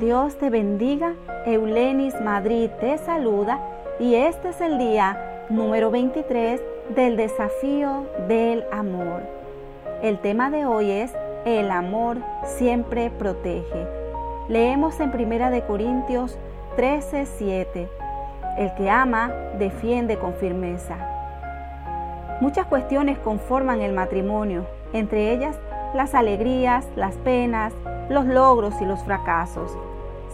Dios te bendiga. Eulenis Madrid te saluda y este es el día número 23 del desafío del amor. El tema de hoy es El amor siempre protege. Leemos en Primera de Corintios 13, 7. El que ama defiende con firmeza. Muchas cuestiones conforman el matrimonio, entre ellas las alegrías, las penas, los logros y los fracasos.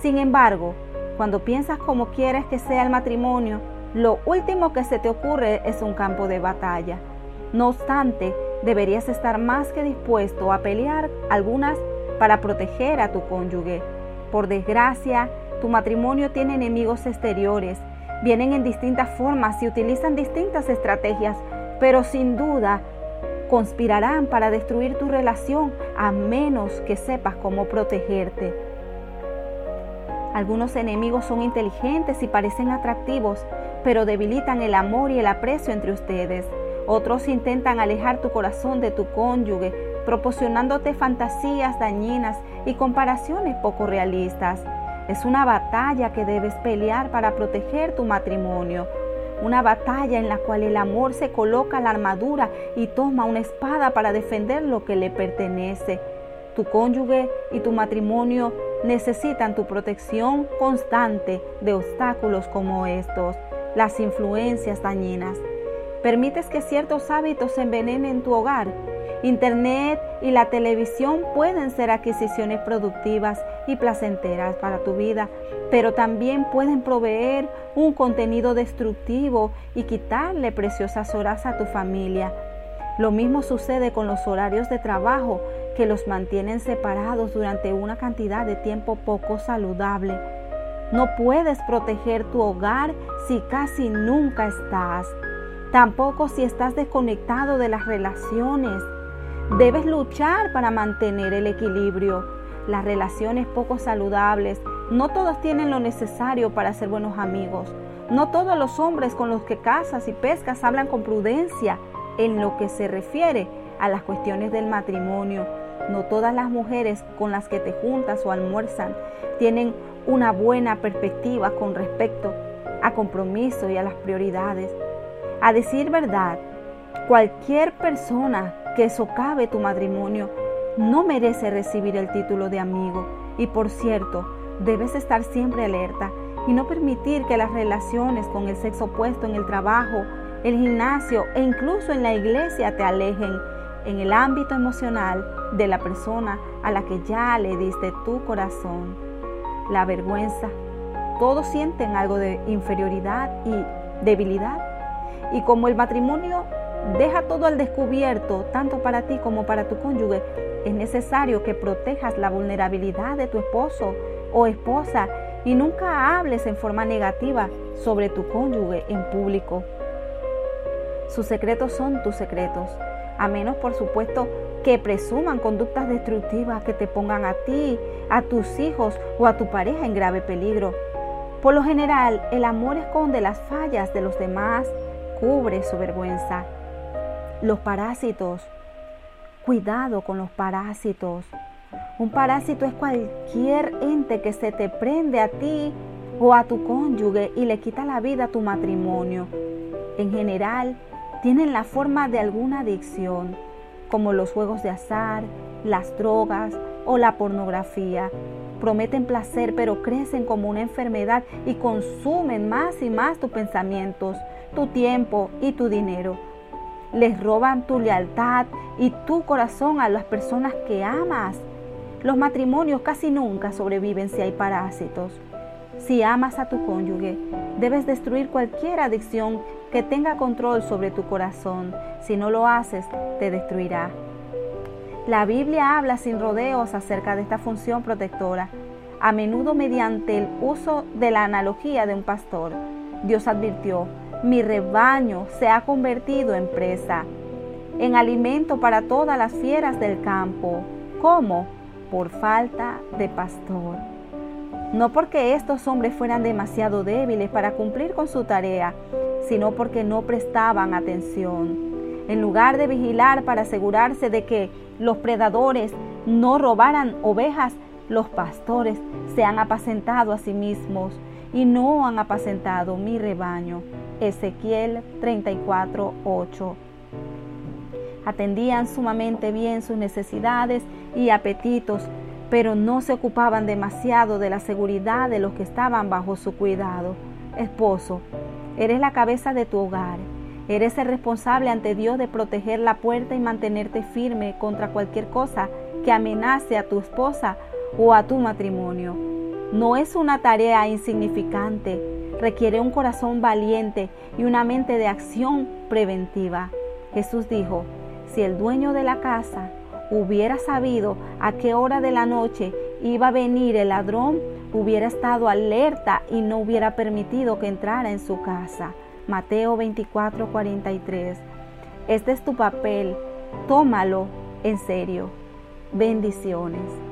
Sin embargo, cuando piensas cómo quieres que sea el matrimonio, lo último que se te ocurre es un campo de batalla. No obstante, deberías estar más que dispuesto a pelear algunas para proteger a tu cónyuge. Por desgracia, tu matrimonio tiene enemigos exteriores. Vienen en distintas formas y utilizan distintas estrategias, pero sin duda conspirarán para destruir tu relación a menos que sepas cómo protegerte. Algunos enemigos son inteligentes y parecen atractivos, pero debilitan el amor y el aprecio entre ustedes. Otros intentan alejar tu corazón de tu cónyuge, proporcionándote fantasías dañinas y comparaciones poco realistas. Es una batalla que debes pelear para proteger tu matrimonio una batalla en la cual el amor se coloca la armadura y toma una espada para defender lo que le pertenece. Tu cónyuge y tu matrimonio necesitan tu protección constante de obstáculos como estos, las influencias dañinas. Permites que ciertos hábitos envenenen tu hogar Internet y la televisión pueden ser adquisiciones productivas y placenteras para tu vida, pero también pueden proveer un contenido destructivo y quitarle preciosas horas a tu familia. Lo mismo sucede con los horarios de trabajo que los mantienen separados durante una cantidad de tiempo poco saludable. No puedes proteger tu hogar si casi nunca estás. Tampoco si estás desconectado de las relaciones. Debes luchar para mantener el equilibrio. Las relaciones poco saludables, no todos tienen lo necesario para ser buenos amigos. No todos los hombres con los que casas y pescas hablan con prudencia en lo que se refiere a las cuestiones del matrimonio. No todas las mujeres con las que te juntas o almuerzan tienen una buena perspectiva con respecto a compromiso y a las prioridades. A decir verdad, cualquier persona que socave tu matrimonio no merece recibir el título de amigo. Y por cierto, debes estar siempre alerta y no permitir que las relaciones con el sexo opuesto en el trabajo, el gimnasio e incluso en la iglesia te alejen en el ámbito emocional de la persona a la que ya le diste tu corazón. La vergüenza. Todos sienten algo de inferioridad y debilidad. Y como el matrimonio Deja todo al descubierto, tanto para ti como para tu cónyuge. Es necesario que protejas la vulnerabilidad de tu esposo o esposa y nunca hables en forma negativa sobre tu cónyuge en público. Sus secretos son tus secretos, a menos por supuesto que presuman conductas destructivas que te pongan a ti, a tus hijos o a tu pareja en grave peligro. Por lo general, el amor esconde las fallas de los demás, cubre su vergüenza los parásitos. Cuidado con los parásitos. Un parásito es cualquier ente que se te prende a ti o a tu cónyuge y le quita la vida a tu matrimonio. En general, tienen la forma de alguna adicción, como los juegos de azar, las drogas o la pornografía. Prometen placer, pero crecen como una enfermedad y consumen más y más tus pensamientos, tu tiempo y tu dinero les roban tu lealtad y tu corazón a las personas que amas. Los matrimonios casi nunca sobreviven si hay parásitos. Si amas a tu cónyuge, debes destruir cualquier adicción que tenga control sobre tu corazón. Si no lo haces, te destruirá. La Biblia habla sin rodeos acerca de esta función protectora, a menudo mediante el uso de la analogía de un pastor. Dios advirtió, mi rebaño se ha convertido en presa, en alimento para todas las fieras del campo. ¿Cómo? Por falta de pastor. No porque estos hombres fueran demasiado débiles para cumplir con su tarea, sino porque no prestaban atención. En lugar de vigilar para asegurarse de que los predadores no robaran ovejas, Los pastores se han apacentado a sí mismos y no han apacentado mi rebaño. Ezequiel 34, 8. Atendían sumamente bien sus necesidades y apetitos, pero no se ocupaban demasiado de la seguridad de los que estaban bajo su cuidado. Esposo, eres la cabeza de tu hogar. Eres el responsable ante Dios de proteger la puerta y mantenerte firme contra cualquier cosa que amenace a tu esposa o a tu matrimonio. No es una tarea insignificante, requiere un corazón valiente y una mente de acción preventiva. Jesús dijo, si el dueño de la casa hubiera sabido a qué hora de la noche iba a venir el ladrón, hubiera estado alerta y no hubiera permitido que entrara en su casa. Mateo 24, 43. Este es tu papel, tómalo en serio. Bendiciones.